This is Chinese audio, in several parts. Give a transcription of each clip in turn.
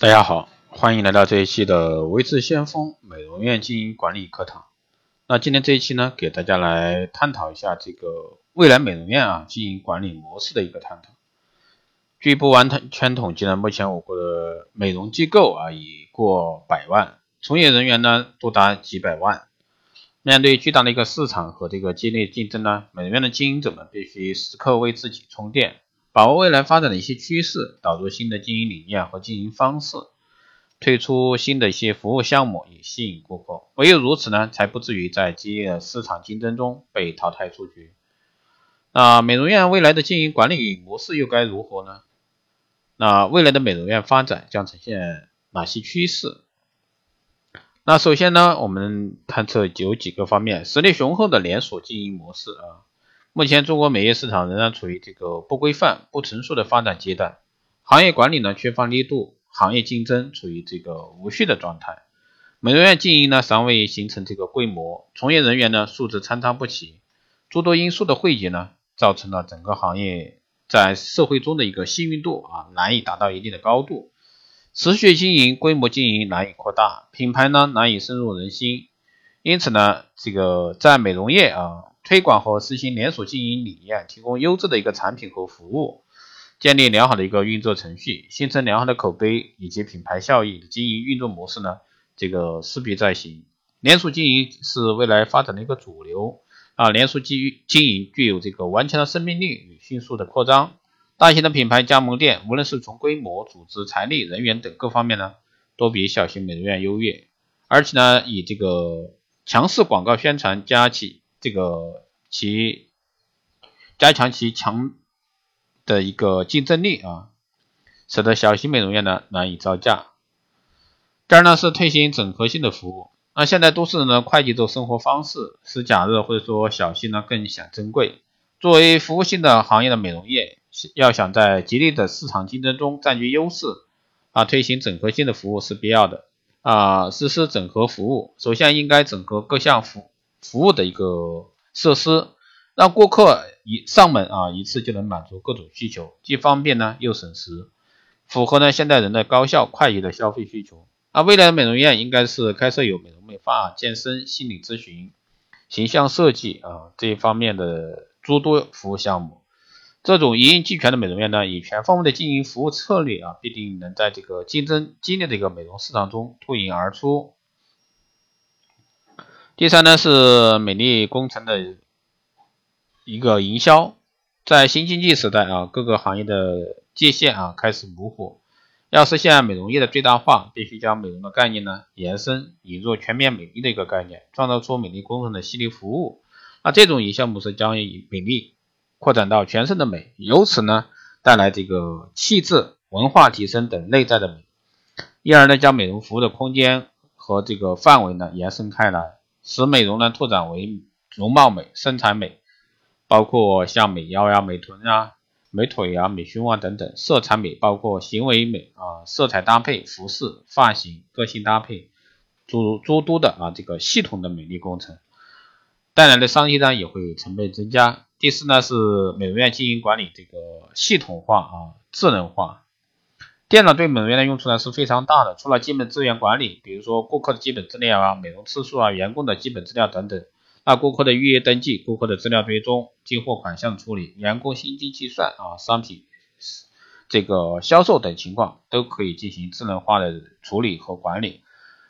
大家好，欢迎来到这一期的微智先锋美容院经营管理课堂。那今天这一期呢，给大家来探讨一下这个未来美容院啊经营管理模式的一个探讨。据不完全统计呢，目前我国的美容机构啊已过百万，从业人员呢多达几百万。面对巨大的一个市场和这个激烈竞争呢，美容院的经营者们必须时刻为自己充电。把握未来发展的一些趋势，导入新的经营理念和经营方式，推出新的一些服务项目，以吸引顾客。唯有如此呢，才不至于在激烈的市场竞争中被淘汰出局。那美容院未来的经营管理模式又该如何呢？那未来的美容院发展将呈现哪些趋势？那首先呢，我们探测有几个方面：实力雄厚的连锁经营模式啊。目前中国美业市场仍然处于这个不规范、不成熟的发展阶段，行业管理呢缺乏力度，行业竞争处于这个无序的状态，美容院经营呢尚未形成这个规模，从业人员呢素质参差不齐，诸多因素的汇集呢，造成了整个行业在社会中的一个信誉度啊难以达到一定的高度，持续经营、规模经营难以扩大，品牌呢难以深入人心，因此呢，这个在美容业啊。推广和实行连锁经营理念，提供优质的一个产品和服务，建立良好的一个运作程序，形成良好的口碑以及品牌效益经营运作模式呢？这个势必在行。连锁经营是未来发展的一个主流啊！连锁经经营具有这个顽强的生命力与迅速的扩张。大型的品牌加盟店，无论是从规模、组织、财力、人员等各方面呢，都比小型美容院优越。而且呢，以这个强势广告宣传加起。这个其加强其强的一个竞争力啊，使得小型美容院呢难以招架。第二呢是推行整合性的服务。那现在都市人的快节奏生活方式，使假日或者说小型呢更显珍贵。作为服务性的行业的美容业，要想在激烈的市场竞争中占据优势啊，推行整合性的服务是必要的啊。实施整合服务，首先应该整合各项服。服务的一个设施，让顾客一上门啊，一次就能满足各种需求，既方便呢又省时，符合呢现代人的高效快捷的消费需求。那未来的美容院应该是开设有美容美发、健身、心理咨询、形象设计啊这一方面的诸多服务项目。这种一应俱全的美容院呢，以全方位的经营服务策略啊，必定能在这个竞争激烈的一个美容市场中脱颖而出。第三呢是美丽工程的一个营销，在新经济时代啊，各个行业的界限啊开始模糊，要实现美容业的最大化，必须将美容的概念呢延伸，引入全面美丽的一个概念，创造出美丽工程的系列服务。那这种营销模式将以美丽扩展到全身的美，由此呢带来这个气质、文化提升等内在的美，因而呢将美容服务的空间和这个范围呢延伸开来。使美容呢拓展为容貌美、身材美，包括像美腰呀、美臀啊、美腿啊、美胸啊等等；色彩美包括行为美啊、色彩搭配、服饰、发型、个性搭配，诸诸多的啊这个系统的美丽工程，带来的商机呢也会成倍增加。第四呢是美容院经营管理这个系统化啊、智能化。电脑对美容院的用处呢是非常大的，除了基本资源管理，比如说顾客的基本资料啊、美容次数啊、员工的基本资料等等，那顾客的预约登记、顾客的资料追踪、进货款项处理、员工薪金计算啊、商品这个销售等情况都可以进行智能化的处理和管理。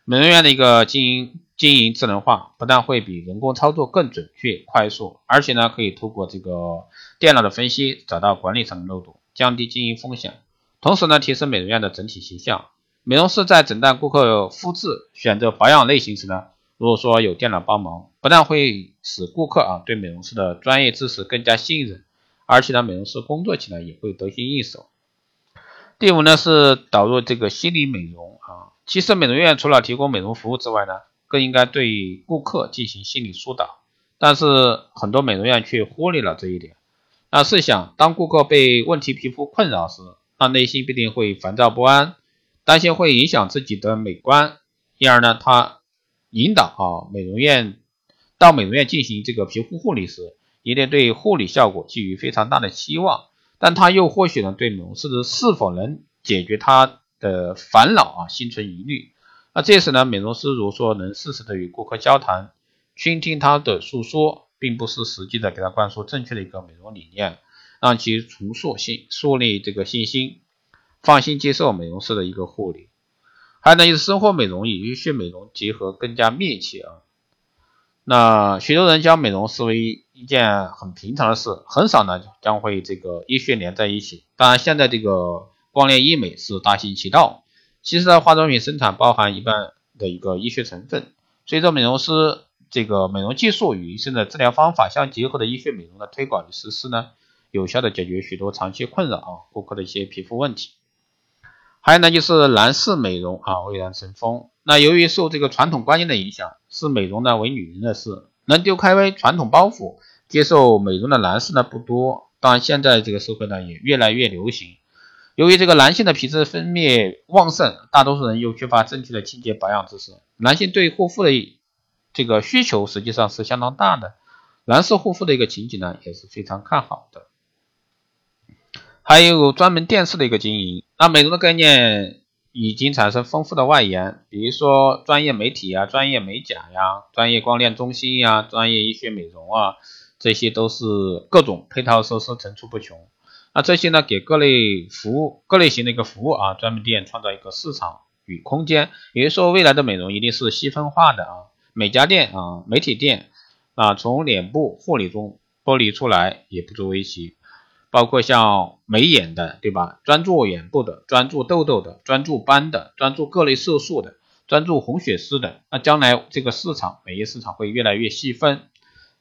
美容院的一个经营经营智能化，不但会比人工操作更准确快速，而且呢可以通过这个电脑的分析找到管理上的漏洞，降低经营风险。同时呢，提升美容院的整体形象。美容师在诊断顾客肤质、选择保养类型时呢，如果说有电脑帮忙，不但会使顾客啊对美容师的专业知识更加信任，而且呢，美容师工作起来也会得心应手。第五呢是导入这个心理美容啊，其实美容院除了提供美容服务之外呢，更应该对顾客进行心理疏导。但是很多美容院却忽略了这一点。那试想，当顾客被问题皮肤困扰时，他内心必定会烦躁不安，担心会影响自己的美观，因而呢，他引导啊美容院到美容院进行这个皮肤护理时，一定对护理效果寄予非常大的期望，但他又或许呢对美容师是否能解决他的烦恼啊，心存疑虑。那这时呢，美容师如说能适时的与顾客交谈，倾听他的诉说，并不是实际的给他灌输正确的一个美容理念，让其重塑信，树立这个信心，放心接受美容师的一个护理。还有呢，就是生活美容与医学美容结合更加密切啊。那许多人将美容视为一件很平常的事，很少呢将会这个医学连在一起。当然，现在这个光电医美是大行其道。其实呢，化妆品生产包含一半的一个医学成分。随着美容师这个美容技术与医生的治疗方法相结合的医学美容的推广与实施呢，有效的解决许多长期困扰啊顾客的一些皮肤问题。还有呢，就是男士美容啊，蔚然成风。那由于受这个传统观念的影响，视美容呢为女人的事，能丢开传统包袱，接受美容的男士呢不多。当然，现在这个社会呢也越来越流行。由于这个男性的皮脂分泌旺盛，大多数人又缺乏正确的清洁保养知识，男性对护肤的这个需求实际上是相当大的。男士护肤的一个情景呢也是非常看好的。还有专门店式的一个经营，那美容的概念已经产生丰富的外延，比如说专业媒体呀、专业美甲呀、专业光电中心呀、专业医学美容啊，这些都是各种配套设施层出不穷。那这些呢，给各类服务、各类型的一个服务啊，专门店创造一个市场与空间。也就是说，未来的美容一定是细分化的啊，美甲店啊、媒体店啊，从脸部护理中剥离出来也不足为奇。包括像美眼的，对吧？专注眼部的，专注痘痘的，专注斑的，专注各类色素的，专注红血丝的。那将来这个市场，美业市场会越来越细分。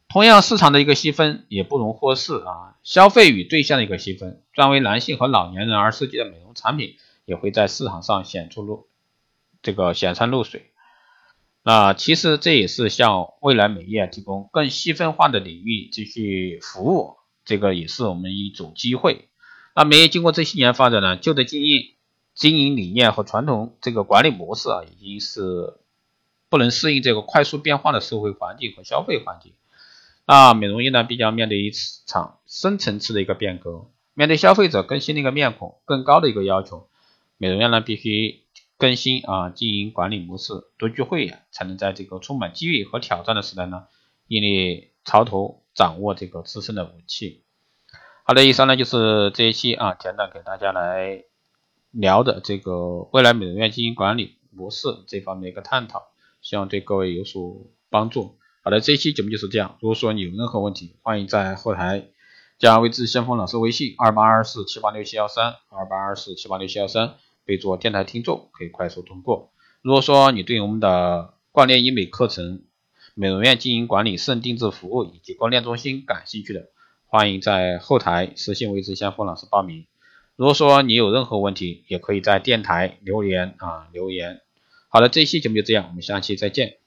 同样，市场的一个细分也不容忽视啊。消费与对象的一个细分，专为男性和老年人而设计的美容产品也会在市场上显出露这个显山露水。那其实这也是向未来美业提供更细分化的领域继续服务。这个也是我们一种机会。那美业经过这些年发展呢，旧的经营经营理念和传统这个管理模式啊，已经是不能适应这个快速变化的社会环境和消费环境。那美容业呢，必将面对一场深层次的一个变革。面对消费者更新的一个面孔、更高的一个要求，美容院呢必须更新啊经营管理模式，多聚会呀，才能在这个充满机遇和挑战的时代呢，屹立潮头。掌握这个自身的武器。好的，以上呢就是这一期啊，简单给大家来聊的这个未来美容院经营管理模式这方面一个探讨，希望对各位有所帮助。好的，这一期节目就是这样。如果说你有任何问题，欢迎在后台加微知先锋老师微信二八二四七八六七幺三二八二四七八六七幺三，备注电台听众，可以快速通过。如果说你对我们的光电医美课程，美容院经营管理、私人定制服务以及光电中心感兴趣的，欢迎在后台私信为之先锋老师报名。如果说你有任何问题，也可以在电台留言啊留言。好了，这一期节目就这样，我们下期再见。